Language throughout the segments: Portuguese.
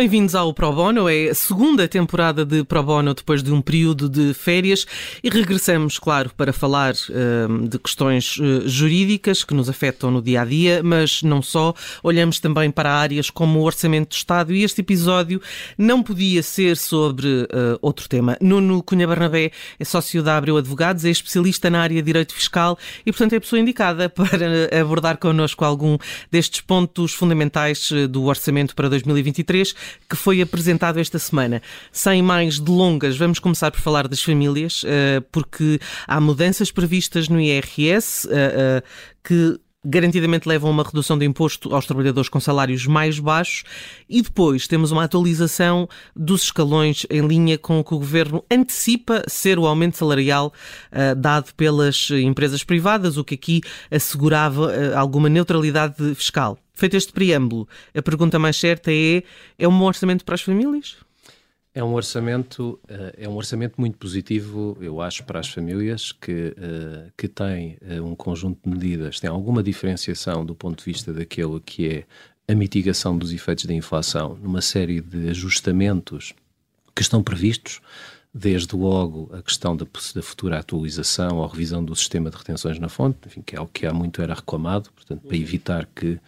Bem-vindos ao Pro Bono, é a segunda temporada de Pro Bono depois de um período de férias e regressamos, claro, para falar uh, de questões uh, jurídicas que nos afetam no dia a dia, mas não só. Olhamos também para áreas como o Orçamento do Estado e este episódio não podia ser sobre uh, outro tema. Nuno Cunha Barnabé é sócio da Abreu Advogados, é especialista na área de Direito Fiscal e, portanto, é a pessoa indicada para abordar connosco algum destes pontos fundamentais do Orçamento para 2023 que foi apresentado esta semana. Sem mais delongas, vamos começar por falar das famílias, eh, porque há mudanças previstas no IRS eh, eh, que garantidamente levam a uma redução de imposto aos trabalhadores com salários mais baixos e depois temos uma atualização dos escalões em linha com o que o Governo antecipa ser o aumento salarial uh, dado pelas empresas privadas, o que aqui assegurava uh, alguma neutralidade fiscal. Feito este preâmbulo, a pergunta mais certa é: é um orçamento para as famílias? É um orçamento, eh, é um orçamento muito positivo, eu acho, para as famílias que, eh, que tem eh, um conjunto de medidas, tem alguma diferenciação do ponto de vista daquilo que é a mitigação dos efeitos da inflação, numa série de ajustamentos que estão previstos, desde logo a questão da, da, futura atualização ou revisão do sistema de retenções na fonte, enfim, que é o que há muito era reclamado, portanto, para evitar que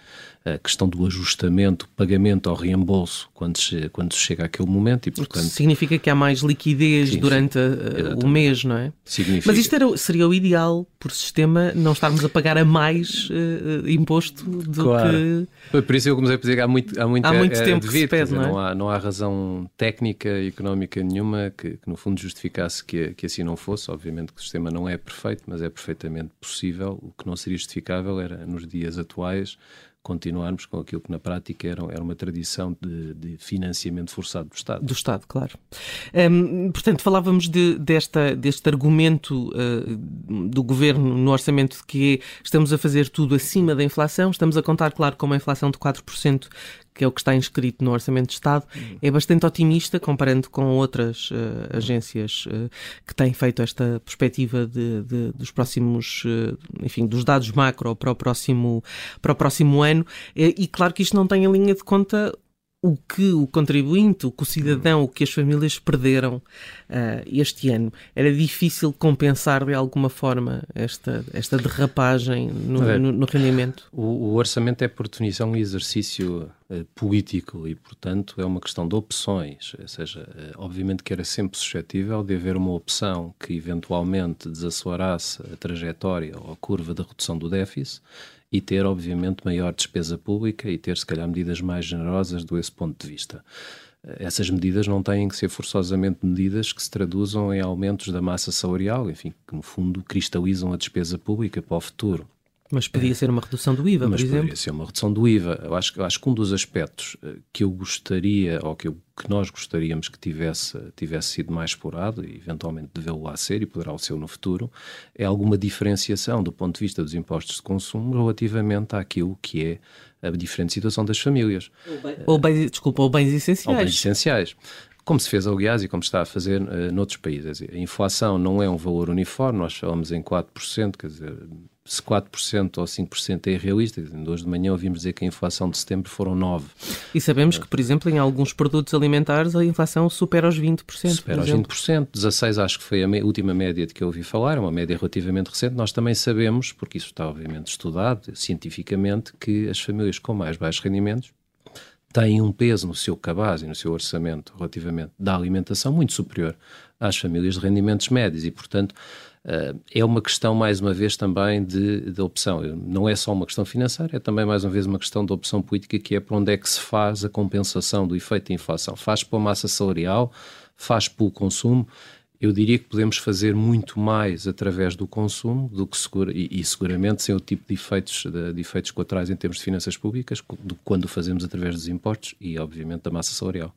a questão do ajustamento, pagamento ao reembolso quando se, quando se chega àquele momento. E, portanto, significa que há mais liquidez sim, durante sim, o mês, não é? Significa. Mas isto era, seria o ideal, por sistema, não estarmos a pagar a mais uh, imposto do claro. que. Por isso eu comecei a dizer que há muito, há muito, há muito é, tempo devido, que se pede, não, é? não, há, não há razão técnica e económica nenhuma que, que no fundo justificasse que, que assim não fosse. Obviamente que o sistema não é perfeito, mas é perfeitamente possível. O que não seria justificável era, nos dias atuais, continuarmos com aquilo que na prática era, era uma tradição de, de financiamento forçado do Estado. Do Estado, claro. Um, portanto, falávamos de, desta, deste argumento uh, do Governo no orçamento de que estamos a fazer tudo acima da inflação, estamos a contar, claro, com uma inflação de 4% que é o que está inscrito no Orçamento de Estado, é bastante otimista comparando com outras uh, agências uh, que têm feito esta perspectiva de, de, dos próximos, uh, enfim, dos dados macro para o próximo, para o próximo ano. E, e claro que isto não tem em linha de conta o que o contribuinte, o que o cidadão, o que as famílias perderam uh, este ano. Era difícil compensar de alguma forma esta, esta derrapagem no, no, no rendimento? O, o, orçamento é, por definição, um exercício uh, político e, portanto, é uma questão de opções. Ou seja, uh, obviamente que era sempre suscetível de haver uma opção que eventualmente desacelerasse a trajetória ou a curva da redução do déficit e ter, obviamente, maior despesa pública e ter, se calhar, medidas mais generosas do esse ponto de vista. Essas medidas não têm que ser forçosamente medidas que se traduzam em aumentos da massa salarial, enfim, que no fundo cristalizam a despesa pública para o futuro. Mas podia ser uma redução do IVA, Mas por exemplo? poderia ser uma redução do IVA. Eu acho, eu acho que um dos aspectos eh, que eu gostaria, ou que, eu, que nós gostaríamos que tivesse, tivesse sido mais explorado, e eventualmente devê-lo lá ser, e poderá o ser no futuro, é alguma diferenciação do ponto de vista dos impostos de consumo relativamente àquilo que é a diferente situação das famílias. Ou, bem, desculpa, ou bens essenciais. Ou bens essenciais como se fez, aliás, e como se está a fazer uh, noutros países. A inflação não é um valor uniforme, nós falamos em 4%, quer dizer, se 4% ou 5% é irrealista, hoje de manhã ouvimos dizer que a inflação de setembro foram 9%. E sabemos que, por exemplo, em alguns produtos alimentares a inflação supera os 20%. Supera os 20%, 16% acho que foi a última média de que eu ouvi falar, é uma média relativamente recente. Nós também sabemos, porque isso está obviamente estudado cientificamente, que as famílias com mais baixos rendimentos têm um peso no seu cabaz e no seu orçamento relativamente da alimentação muito superior às famílias de rendimentos médios e, portanto, é uma questão, mais uma vez, também de, de opção. Não é só uma questão financeira, é também, mais uma vez, uma questão de opção política, que é para onde é que se faz a compensação do efeito da inflação. Faz para a massa salarial, faz para o consumo. Eu diria que podemos fazer muito mais através do consumo do que segura, e, e seguramente sem o tipo de efeitos, de, de efeitos colaterais em termos de finanças públicas, do que quando fazemos através dos impostos e, obviamente, da massa salarial.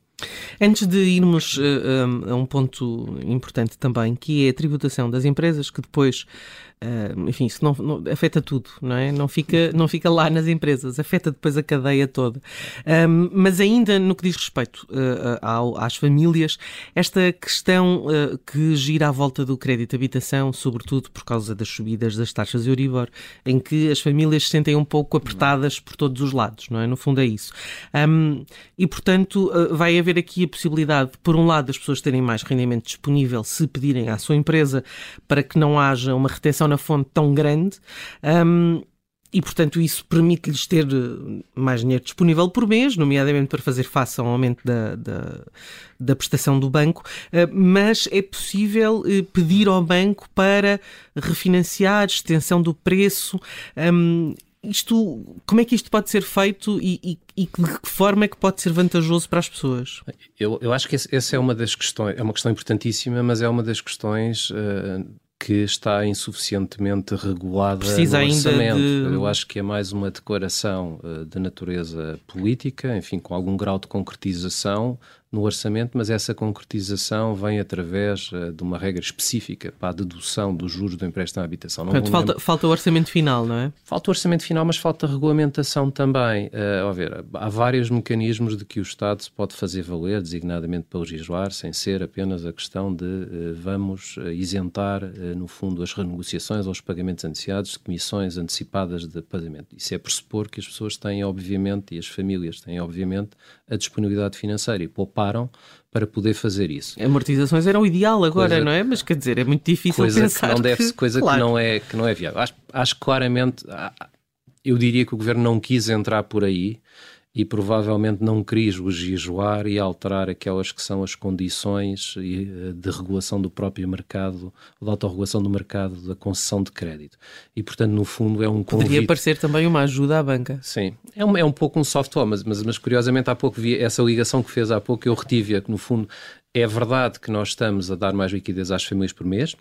Antes de irmos uh, a um ponto importante também, que é a tributação das empresas, que depois Uh, enfim, isso não, não, afeta tudo, não é? Não fica, não fica lá nas empresas, afeta depois a cadeia toda. Um, mas ainda no que diz respeito uh, ao, às famílias, esta questão que gira à volta do crédito de habitação, sobretudo por causa das subidas das taxas Euribor, em que as famílias se sentem um pouco apertadas por todos os lados, não é? No fundo é isso. Um, e, portanto, vai haver aqui a possibilidade, por um lado, das pessoas terem mais rendimento disponível se pedirem à sua empresa para que não haja uma retenção na fonte tão grande. Um, e, portanto, isso permite-lhes ter eh, mais dinheiro disponível por mês, nomeadamente para fazer face ao aumento da, da, da prestação do banco, eh, mas é possível eh, pedir ao banco para refinanciar, extensão do preço. Isto, como é que isto pode ser feito e, e, e, de que forma é que pode ser vantajoso para as pessoas? Eu, eu acho que essa é uma das questões, é uma questão importantíssima, mas é uma das questões uh, que está insuficientemente regulada Precisa no orçamento. De... Eu acho que é mais uma declaração uh, de natureza política, enfim, com algum grau de concretização, no orçamento, mas essa concretização vem através uh, de uma regra específica para a dedução dos juros do empréstimo à habitação. Não Portanto, falta, falta o orçamento final, não é? Falta o orçamento final, mas falta regulamentação também. Uh, ver, há vários mecanismos de que o Estado se pode fazer valer, designadamente para legislar, sem ser apenas a questão de uh, vamos isentar, no fundo, as renegociações ou os pagamentos antecipados de comissões antecipadas de pagamento. Isso é pressupor que as pessoas têm, obviamente, e as famílias têm, obviamente, a disponibilidade financeira e poupar para poder fazer isso. Amortizações eram o ideal agora, coisa, não é? Mas quer dizer, é muito difícil coisa pensar que não deve, que, coisa claro. que não é que não é viável. Acho, acho claramente, eu diria que o governo não quis entrar por aí e provavelmente não quis legislar e alterar aquelas que são as condições eh, de regulação do próprio mercado, da autorregulação do mercado da concessão de crédito. E, portanto, no fundo é um convite... Poderia parecer também uma ajuda à banca. Sim, é um, é um pouco um software, mas, mas, mas curiosamente há pouco vi essa ligação que fez há pouco, eu retive-a, que no fundo é verdade que nós estamos a dar mais liquidez às famílias por mês,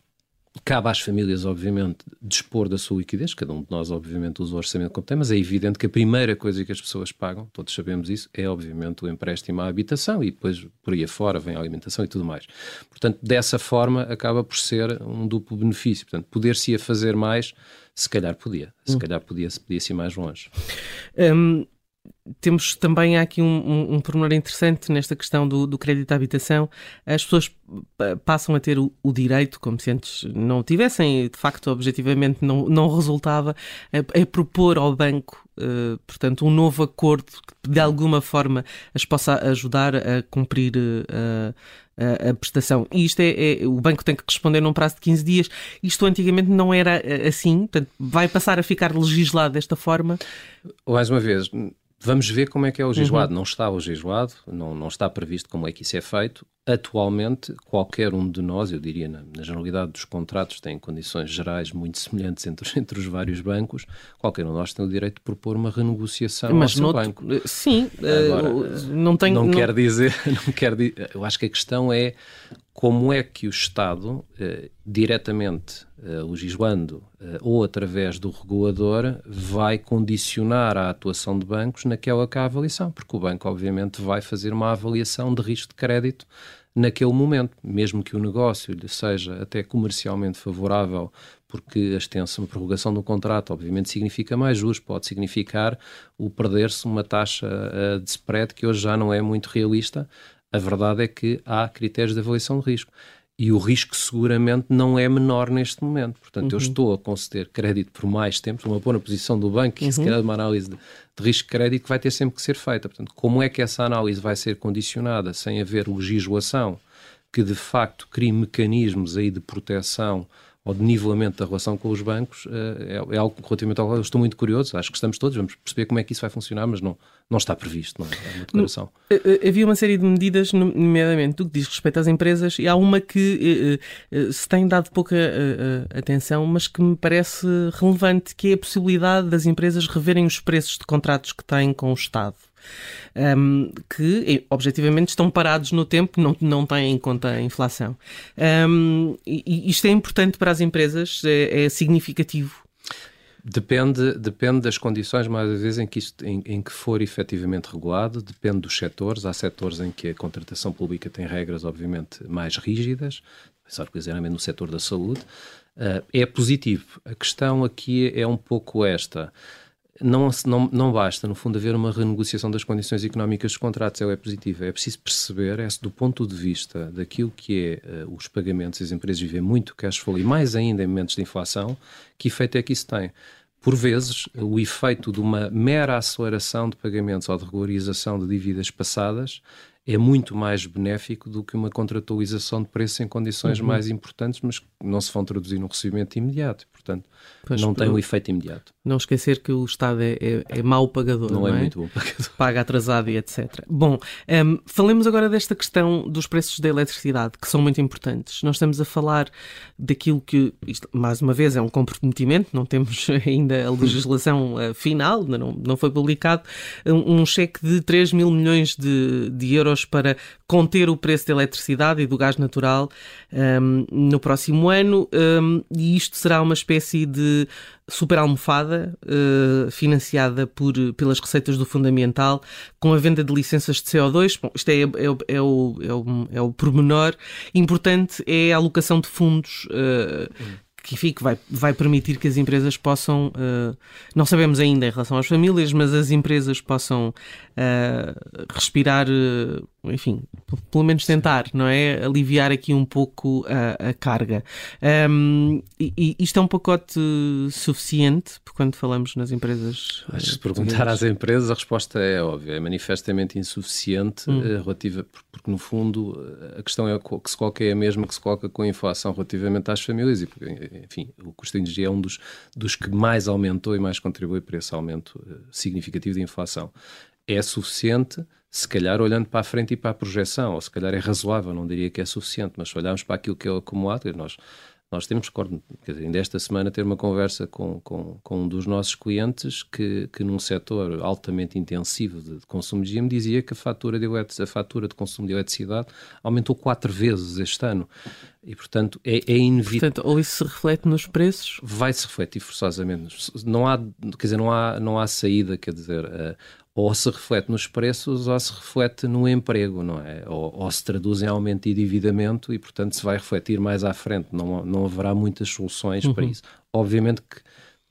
Cabe às famílias, obviamente, dispor da sua liquidez, cada um de nós, obviamente, usa o orçamento como tem, mas é evidente que a primeira coisa que as pessoas pagam, todos sabemos isso, é, obviamente, o empréstimo à habitação e depois por aí afora vem a alimentação e tudo mais. Portanto, dessa forma, acaba por ser um duplo benefício. Portanto, poder-se fazer mais, se calhar podia, se hum. calhar podia-se podia ir mais longe. Um, temos também aqui um, um, um pormenor interessante nesta questão do, do, crédito à habitação. As pessoas passam a ter o, o, direito, como se antes não tivessem, de facto, objetivamente não, não resultava, a, a propor ao banco, uh, portanto, um novo acordo que de alguma forma as possa ajudar a cumprir uh, a, a, prestação. E isto é, é, o banco tem que responder num prazo de 15 dias. Isto antigamente não era eh, assim, portanto, vai passar a ficar legislado desta forma. Mais uma vez, Vamos ver como é que é o legislado. Uhum. Não está legislado, não, não está previsto como é que isso é feito. Atualmente, qualquer um de nós, eu diria na, na generalidade dos contratos, tem condições gerais muito semelhantes entre, entre os vários bancos. Qualquer um de nós tem o direito de propor uma renegociação Mas ao seu banco. Sim, Agora, uh, não tem... Não, não quer dizer... Não quer, eu acho que a questão é como é que o Estado, eh, diretamente eh, legislando eh, ou através do regulador, vai condicionar a atuação de bancos naquela que é a avaliação, porque o banco, obviamente, vai fazer uma avaliação de risco de crédito naquele momento, mesmo que o negócio lhe seja até comercialmente favorável, porque a extensão, a prorrogação do contrato, obviamente, significa mais juros, pode significar o perder-se uma taxa de spread que hoje já não é muito realista, a verdade é que há critérios de avaliação de risco. E o risco seguramente não é menor neste momento. Portanto, uhum. eu estou a conceder crédito por mais tempo, uma boa posição do banco, e uhum. se calhar uma análise de, de risco de crédito que vai ter sempre que ser feita. Portanto, como é que essa análise vai ser condicionada sem haver legislação que de facto crie mecanismos aí de proteção ou de nivelamento da relação com os bancos eh, é, é, algo relativamente ao qual eu estou muito curioso. Acho que estamos todos, vamos perceber como é que isso vai funcionar, mas não, não está previsto, não é? uma declaração. Eh, eh, havia uma série de medidas, nomeadamente do que diz respeito às empresas, e há uma que se tem dado pouca atenção, mas que me parece relevante, que é a possibilidade das empresas reverem os preços de contratos que têm com o Estado um, que objetivamente estão parados no tempo, não, não têm em conta a inflação. Um, e isto é importante para as empresas, é, é significativo. Depende, depende das condições, mais uma vez, em que, isto, em, em, que for efetivamente regulado, depende dos setores. Há setores em que a contratação pública tem regras, obviamente, mais rígidas, pensar, por exemplo, no setor da saúde. Uh, é positivo. A questão aqui é um pouco esta não, não, não basta, no fundo, haver uma renegociação das condições económicas dos contratos, é, é positivo. É preciso perceber, é, do ponto de vista daquilo que é uh, os pagamentos, as empresas vivem muito cash flow e mais ainda em momentos de inflação, que efeito é que isso tem? Por vezes, o efeito de uma mera aceleração de pagamentos ou de regularização de dívidas passadas é muito mais benéfico do que uma contratualização de preço em condições uhum. mais importantes, mas que não se vão traduzir no recebimento imediato. Portanto, pois não tem um efeito imediato. Não esquecer que o Estado é, é, é mau pagador. Não, não é, é, muito bom pagador. Paga atrasado e etc. Bom, um, falemos agora desta questão dos preços da eletricidade, que são muito importantes. Nós estamos a falar daquilo que, isto, mais uma vez, é um comprometimento, não temos ainda a legislação uh, final, não, não foi publicado, um, um, cheque de 3 mil milhões de, de euros para conter o preço da eletricidade e do gás natural um, no próximo ano, e isto será uma espécie de super almofada uh, financiada por, pelas receitas do Fundamental com a venda de licenças de CO2. Bom, isto é, é, é, o, é, o, é o pormenor. Importante é a alocação de fundos uh, que, enfim, que vai, vai permitir que as empresas possam, uh, não sabemos ainda em relação às famílias, mas as empresas possam uh, respirar, uh, enfim, pelo menos tentar, não é? Aliviar aqui um pouco a, a carga. Um, e, isto é um pacote suficiente quando falamos nas empresas? Acho que se perguntar às empresas, a resposta é óbvia, é manifestamente insuficiente hum. relativa, porque no fundo a questão é que se coloca é a mesma que se coloca com a inflação relativamente às famílias e, enfim, o custo de energia é um dos, dos que mais aumentou e mais contribui para esse aumento significativo de inflação é suficiente, se calhar olhando para a frente e para a projeção, ou se calhar é razoável, não diria que é suficiente, mas se olharmos para aquilo que é o acumulado, nós, nós temos, quer dizer, ainda esta semana, ter uma conversa com, com, com um dos nossos clientes que, que num setor altamente intensivo de, de consumo de energia me dizia que a fatura, de a fatura de consumo de eletricidade aumentou quatro vezes este ano. E, portanto, é, é inevitável. Portanto, ou isso se reflete nos preços? Vai se refletir forçosamente. Não há, quer dizer, não há, não há saída, quer dizer, uh, ou se reflete nos preços ou se reflete no emprego, não é? Ou, ou, se traduz em aumento de endividamento e, portanto, se vai refletir mais à frente. Não, não haverá muitas soluções uhum. para isso. Obviamente que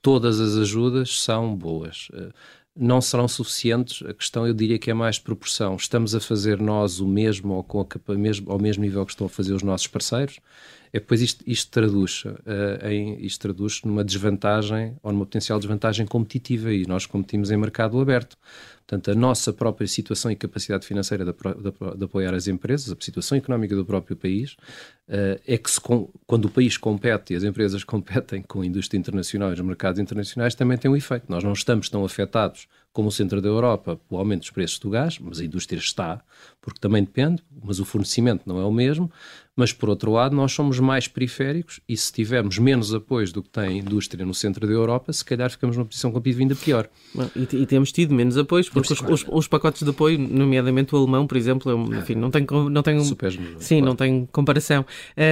todas as ajudas são boas. Eh, não serão suficientes, a questão eu diria que é mais proporção. Estamos a fazer nós o mesmo ou com a, mesmo, ao mesmo nível que estão a fazer os nossos parceiros? É depois isto, isto traduz uh, em, isto traduz numa desvantagem ou numa potencial desvantagem competitiva e nós competimos em mercado aberto. Portanto, a nossa própria situação e capacidade financeira de, de, de apoiar as empresas, a situação económica do próprio país, uh, é que se, quando o país compete e as empresas competem com a indústria internacional e os mercados internacionais, também tem um efeito. Nós não estamos tão afetados como o centro da Europa pelo aumento dos preços do gás, mas a indústria está, porque também depende, mas o fornecimento não é o mesmo. Mas, por outro lado, nós somos mais periféricos e se tivermos menos apoios do que tem a indústria no centro da Europa, se calhar ficamos numa posição competitiva ainda pior. E, e temos tido menos apoios, porque os, os, os, pacotes de apoio, nomeadamente o alemão, por exemplo, eu, enfim, não tem, não tem, sim, claro. não tem comparação.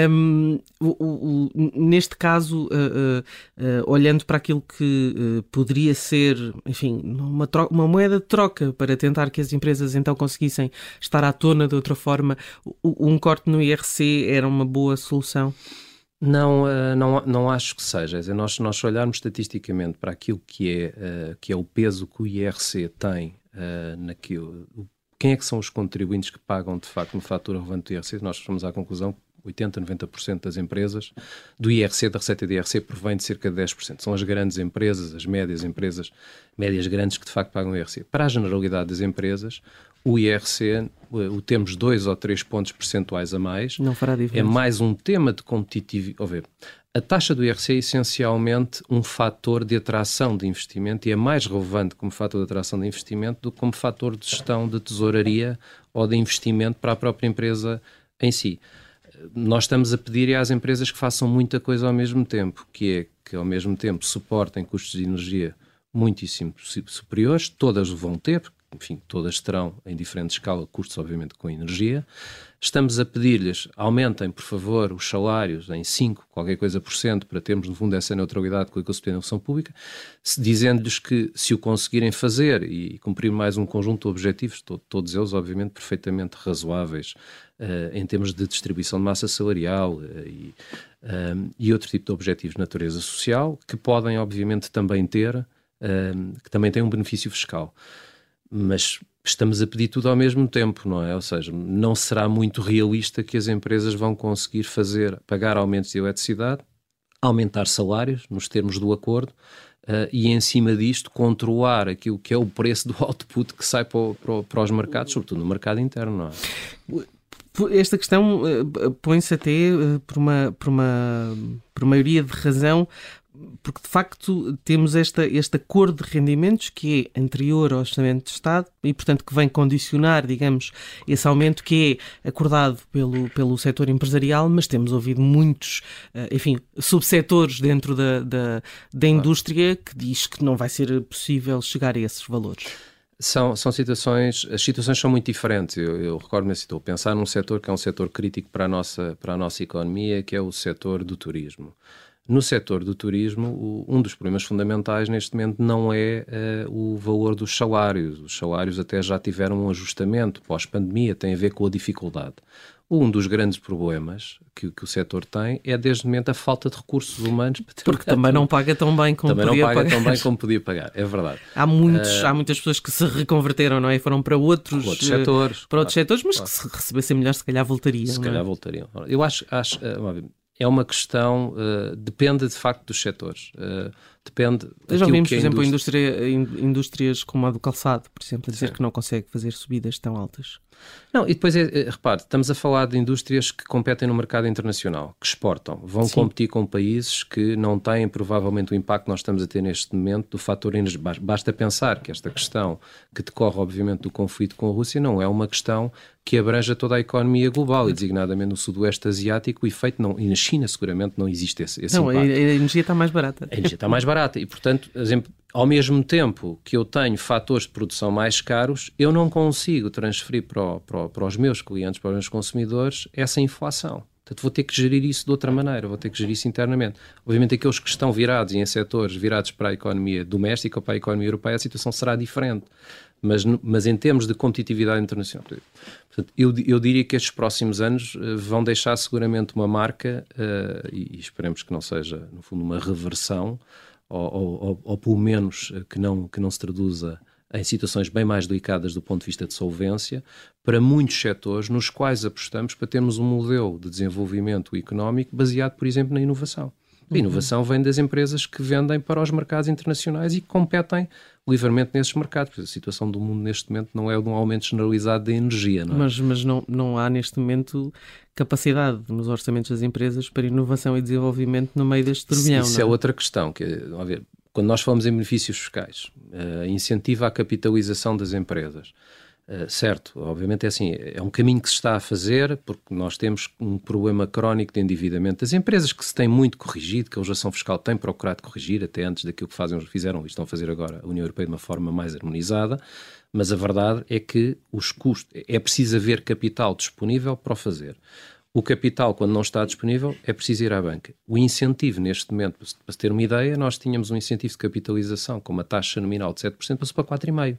Um, o, o, neste caso, uh, uh, uh, olhando para aquilo que poderia ser, enfim, uma, troca, uma moeda de troca para tentar que as empresas então conseguissem estar à tona de outra forma, um corte no IRC era uma boa solução? Não, uh, não, não acho que seja. Dizer, nós, nós olharmos estatisticamente para aquilo que é, uh, que é o peso que o IRC tem uh, naquilo, quem é que são os contribuintes que pagam de facto uma fatura relevante do IRC, nós chegamos à conclusão 80, 90% das empresas do IRC, da receita do IRC, provém de cerca de 10%. São as grandes empresas, as médias empresas, médias grandes que de facto pagam o IRC. Para a generalidade das empresas, o IRC, o temos dois ou três pontos percentuais a mais. Não fará diferença. É mais um tema de competitividade. A taxa do IRC é essencialmente um fator de atração de investimento e é mais relevante como fator de atração de investimento do que como fator de gestão de tesouraria ou de investimento para a própria empresa em si nós estamos a pedir às empresas que façam muita coisa ao mesmo tempo, que é que ao mesmo tempo suportem custos de energia muitíssimo superiores, todas vão ter, enfim, todas terão em diferente escala custos, obviamente, com energia. Estamos a pedir-lhes, aumentem, por favor, os salários em 5, qualquer coisa por cento, para termos, no fundo, essa neutralidade com a função pública, dizendo-lhes que, se o conseguirem fazer e cumprir mais um conjunto de objetivos, to todos eles, obviamente, perfeitamente razoáveis uh, em termos de distribuição de massa salarial uh, e, uh, e outro tipo de objetivos de natureza social, que podem, obviamente, também ter, que também têm um benefício fiscal mas estamos a pedir tudo ao mesmo tempo, não é? Ou seja, não será muito realista que as empresas vão conseguir fazer, pagar aumentos de eletricidade, aumentar salários, nos termos do acordo, uh, e em cima disto controlar aquilo que é o preço do output que sai para, para, para os mercados, sobretudo no mercado interno, não é? Esta questão uh, põe-se até uh, por, uma, por, uma, por maioria de razão porque de facto temos esta, este acordo de rendimentos que é anterior ao Orçamento de Estado e, portanto, que vem condicionar, digamos, esse aumento que é acordado pelo, pelo setor empresarial, mas temos ouvido muitos, eh, enfim, subsetores dentro da, da, da indústria que diz que não vai ser possível chegar a esses valores. São, são situações, as situações são muito diferentes. Eu, eu recordo-me assim, estou a pensar num setor que é um setor crítico para a nossa, para a nossa economia, que é o setor do turismo. No setor do turismo, o, um dos problemas fundamentais neste momento não é uh, o valor dos salários. Os salários até já tiveram um ajustamento pós-pandemia, tem a ver com a dificuldade. Um dos grandes problemas que, que, o setor tem é, desde o momento, a falta de recursos humanos. Porque também não paga tão bem como também podia não paga pagar. tão bem como podia pagar, é verdade. Há, muitos, uh, há muitas pessoas que se reconverteram, não é? Foram para outros, outros setores. Para outros claro, setores, mas claro. que se recebessem melhor, se calhar voltariam. Se calhar é? voltariam. Eu acho, acho uh, é uma questão, uh, depende de facto dos setores. Uh, depende. Já vimos, por exemplo, indústria... indústrias como a do calçado, por exemplo, a dizer Sim. que não consegue fazer subidas tão altas. Não, e depois, é, é, repare, estamos a falar de indústrias que competem no mercado internacional, que exportam, vão Sim. competir com países que não têm provavelmente o impacto que nós estamos a ter neste momento do fator energia. Basta pensar que esta questão que decorre, obviamente, do conflito com a Rússia não é uma questão que abranja toda a economia global e designadamente no Sudoeste Asiático, o efeito não, e na China seguramente não existe esse, esse não, impacto. A, a energia está mais barata. A energia está mais barata e, portanto, exemplo, ao mesmo tempo que eu tenho fatores de produção mais caros, eu não consigo transferir para, para, para os meus clientes, para os meus consumidores, essa inflação. Portanto, vou ter que gerir isso de outra maneira, vou ter que gerir isso internamente. Obviamente, aqueles que estão virados em setores virados para a economia doméstica ou para a economia europeia, a situação será diferente. Mas, mas em termos de competitividade internacional, portanto, eu, eu diria que estes próximos anos uh, vão deixar seguramente uma marca, uh, e, e esperemos que não seja, no fundo, uma reversão ou, ou, ou, pelo menos eh, que não, que não se traduza em situações bem mais delicadas do ponto de vista de solvência, para muitos setores nos quais apostamos para termos um modelo de desenvolvimento económico baseado, por exemplo, na inovação. A inovação vem das empresas que vendem para os mercados internacionais e que competem livremente nesses mercados. A situação do mundo neste momento não é de um aumento generalizado da energia. Não é? Mas, mas não, não há neste momento capacidade nos orçamentos das empresas para inovação e desenvolvimento no meio deste turbilhão. Isso é? é? outra questão. Que, ver, quando nós falamos em benefícios fiscais, uh, incentiva a capitalização das empresas. Uh, certo, obviamente é assim, é um caminho que se está a fazer porque nós temos um problema crónico de endividamento das empresas que se tem muito corrigido, que a legislação fiscal tem procurado corrigir, até antes daquilo que fazem, fizeram e estão a fazer agora a União Europeia de uma forma mais harmonizada, mas a verdade é que os custos, é preciso haver capital disponível para o fazer. O capital, quando não está disponível, é preciso ir à banca. O incentivo, neste momento, para se ter uma ideia, nós tínhamos um incentivo de capitalização com uma taxa nominal de 7%, passou para 4,5%.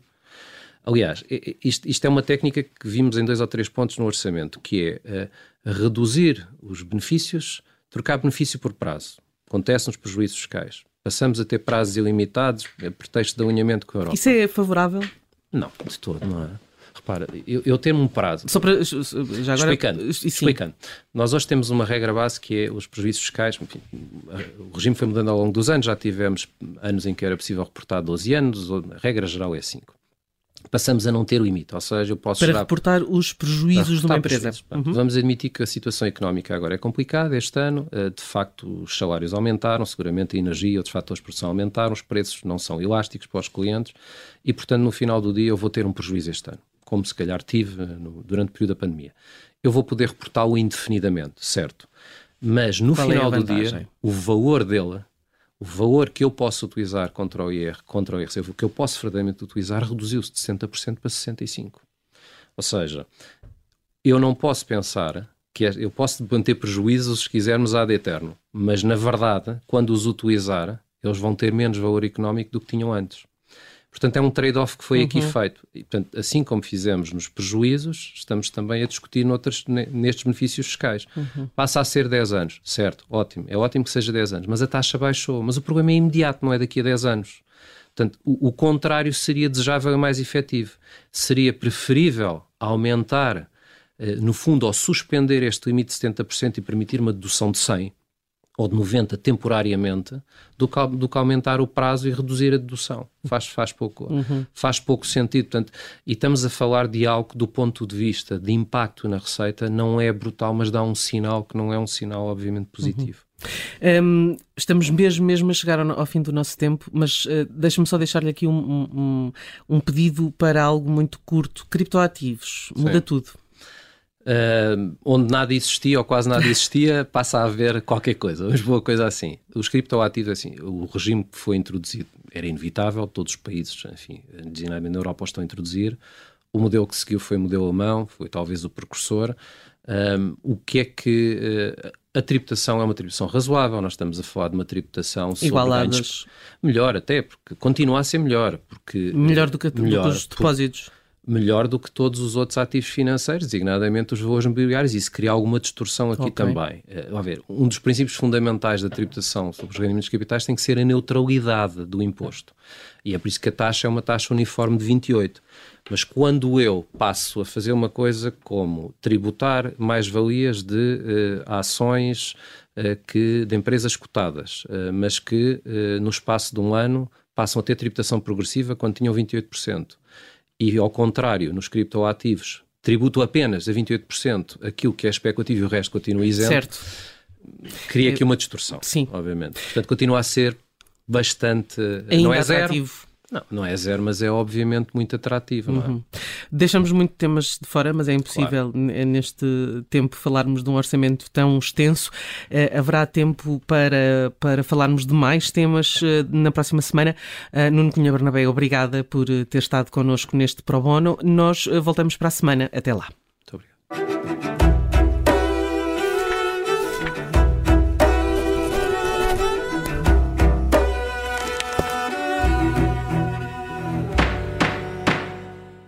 Aliás, isto, isto, é uma técnica que vimos em dois ou três pontos no orçamento, que é uh, reduzir os benefícios, trocar benefício por prazo. Acontece nos prejuízos fiscais. Passamos a ter prazos ilimitados, a pretexto de alinhamento com a Europa. Isso é favorável? Não, de todo, não é? Repara, eu, eu tenho um prazo. Só para. Já agora, explicando, explicando. Nós hoje temos uma regra base que é os prejuízos fiscais. Enfim, o regime foi mudando ao longo dos anos, já tivemos anos em que era possível reportar 12 anos, a regra geral é 5 passamos a não ter limite, ou seja, eu posso para gerar... reportar os prejuízos de uma empresa. Uhum. Vamos admitir que a situação económica agora é complicada este ano, eh, de facto os salários aumentaram, seguramente a energia e outros fatores de produção aumentaram, os preços não são elásticos para os clientes e, portanto, no final do dia eu vou ter um prejuízo este ano, como se calhar tive eh, no, durante o período da pandemia. Eu vou poder reportá-lo indefinidamente, certo? Mas no Qual é final é do dia, o valor dele o valor que eu posso utilizar contra o IR, contra o IRC, o que eu posso verdadeiramente utilizar, reduziu-se de 60% para 65%. Ou seja, eu não posso pensar que é, eu posso manter prejuízos se quisermos ad eterno, mas na verdade, quando os utilizar, eles vão ter menos valor económico do que tinham antes. Portanto, é um trade-off que foi uhum. aqui feito. E, portanto, assim como fizemos nos prejuízos, estamos também a discutir noutras, nestes benefícios fiscais. Uhum. Passa a ser 10 anos, certo, ótimo. É ótimo que seja 10 anos, mas a taxa baixou. Mas o problema é imediato, não é daqui a 10 anos. Portanto, o, o contrário seria desejável e mais efetivo. Seria preferível aumentar, eh, no fundo, ou suspender este limite de 70% e permitir uma dedução de 100%, ou de 90 temporariamente, do que, do que aumentar o prazo e reduzir a dedução. Faz, faz, pouco, uhum. faz pouco sentido. Portanto, e estamos a falar de algo que, do ponto de vista de impacto na receita, não é brutal, mas dá um sinal que não é um sinal, obviamente, positivo. Uhum. Um, estamos mesmo, mesmo a chegar ao, ao fim do nosso tempo, mas uh, deixa-me só deixar-lhe aqui um, um, um, pedido para algo muito curto. Criptoativos, muda Sim. tudo. Uh, onde nada existia ou quase nada existia, passa a haver qualquer coisa, mas boa coisa assim. Os criptoativos, assim, o regime que foi introduzido era inevitável, todos os países, enfim, designadamente na Europa, estão a introduzir. O modelo que seguiu foi o modelo alemão, foi talvez o precursor. Um, o que é que uh, a tributação é uma tributação razoável, nós estamos a falar de uma tributação Igualadas. Ganhos, melhor até, porque continua a ser melhor. Porque, melhor do que, melhor, do que os depósitos melhor do que todos os outros ativos financeiros, designadamente os valores mobiliários, e isso cria alguma distorção aqui okay. também. Uh, a ver, um dos princípios fundamentais da tributação sobre os rendimentos capitais tem que ser a neutralidade do imposto. E é por isso que a taxa é uma taxa uniforme de 28. Mas quando eu passo a fazer uma coisa como tributar mais-valias de uh, ações uh, que, de empresas cotadas, mas que no espaço de um ano passam a ter tributação progressiva quando tinham 28%, e ao contrário, nos criptoativos, tributo apenas a 28% aquilo que é especulativo e o resto continua isento, certo. cria aqui uma distorção, Sim. obviamente. Portanto, continua a ser bastante... Ainda não é atrativo. Não, não é zero, mas é obviamente muito atrativo. É? Uhum. Deixamos muito temas de fora, mas é impossível claro. neste tempo falarmos de um orçamento tão extenso. Uh, haverá tempo para, para falarmos de mais temas uh, na próxima semana. Uh, Nuno Cunha Bernabé, obrigada por ter estado connosco neste Pro Bono. Nós voltamos para a semana. Até lá.